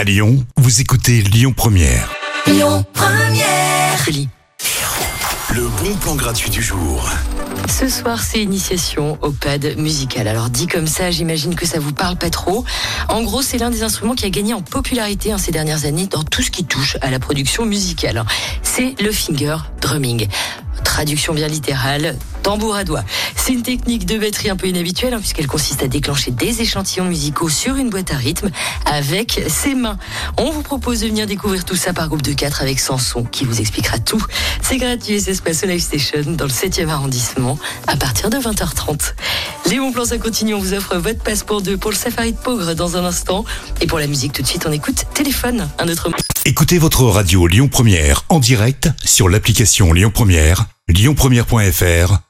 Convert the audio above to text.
À Lyon, vous écoutez Lyon Première. Lyon Première. Le bon plan gratuit du jour. Ce soir, c'est initiation au pad musical. Alors dit comme ça, j'imagine que ça vous parle pas trop. En gros, c'est l'un des instruments qui a gagné en popularité hein, ces dernières années dans tout ce qui touche à la production musicale. C'est le finger drumming. Traduction bien littérale, tambour à doigt. C'est une technique de batterie un peu inhabituelle hein, puisqu'elle consiste à déclencher des échantillons musicaux sur une boîte à rythme avec ses mains. On vous propose de venir découvrir tout ça par groupe de 4 avec Sanson qui vous expliquera tout. C'est gratuit et ça se passe au Live Station dans le 7e arrondissement à partir de 20h30. Les bons plans, ça continue. On vous offre votre passeport 2 pour le safari de Pogre dans un instant. Et pour la musique, tout de suite, on écoute Téléphone, un autre Écoutez votre radio Lyon Première en direct sur l'application Lyon Première, lyonpremière.fr